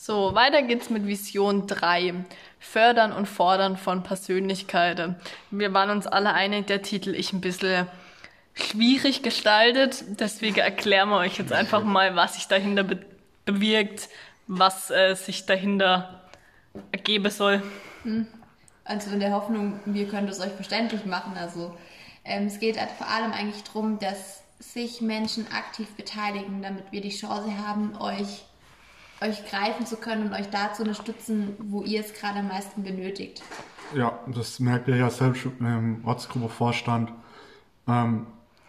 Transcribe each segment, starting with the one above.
So, weiter geht's mit Vision 3. Fördern und Fordern von Persönlichkeiten. Wir waren uns alle einig, der Titel ist ein bisschen schwierig gestaltet. Deswegen erklären wir euch jetzt einfach mal, was sich dahinter be bewirkt, was äh, sich dahinter ergeben soll. Also in der Hoffnung, wir können es euch verständlich machen. Also ähm, es geht halt vor allem eigentlich darum, dass sich Menschen aktiv beteiligen, damit wir die Chance haben, euch, euch greifen zu können und euch da zu unterstützen, wo ihr es gerade am meisten benötigt. Ja, das merkt ihr ja selbst im Ortsgruppevorstand. Ähm,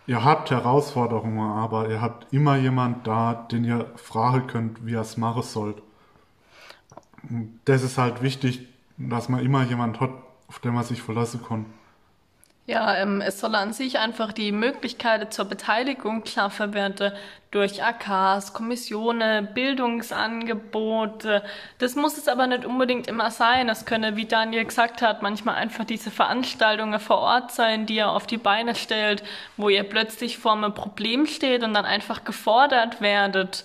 ihr habt Herausforderungen, aber ihr habt immer jemand da, den ihr fragen könnt, wie ihr es machen sollt. Und Das ist halt wichtig, dass man immer jemand hat, auf den man sich verlassen kann. Ja, ähm, es soll an sich einfach die Möglichkeit zur Beteiligung klar werden durch AKs, Kommissionen, Bildungsangebote. Das muss es aber nicht unbedingt immer sein. Es können, wie Daniel gesagt hat, manchmal einfach diese Veranstaltungen vor Ort sein, die ihr auf die Beine stellt, wo ihr plötzlich vor einem Problem steht und dann einfach gefordert werdet.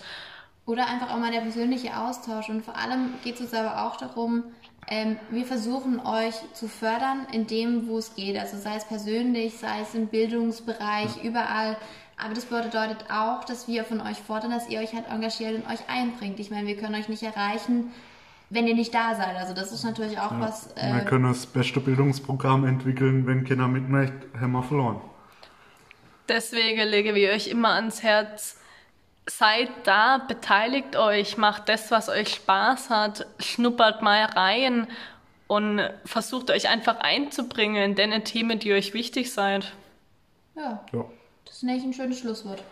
Oder einfach auch mal der persönliche Austausch. Und vor allem geht es uns aber auch darum, ähm, wir versuchen euch zu fördern in dem, wo es geht. Also sei es persönlich, sei es im Bildungsbereich, überall. Aber das bedeutet auch, dass wir von euch fordern, dass ihr euch halt engagiert und euch einbringt. Ich meine, wir können euch nicht erreichen, wenn ihr nicht da seid. Also das ist natürlich auch was. wir Äh, können das beste Bildungsprogramm entwickeln, wenn Kinder mitmacht, haben wir verloren. Deswegen lege wir euch immer ans Herz, seid da, beteiligt euch, macht das, was euch Spaß hat, schnuppert mal rein und versucht euch einfach einzubringen in deine Themen, die euch wichtig seid. ja, Ja. das ist eigentlich ein schönes Schlusswort.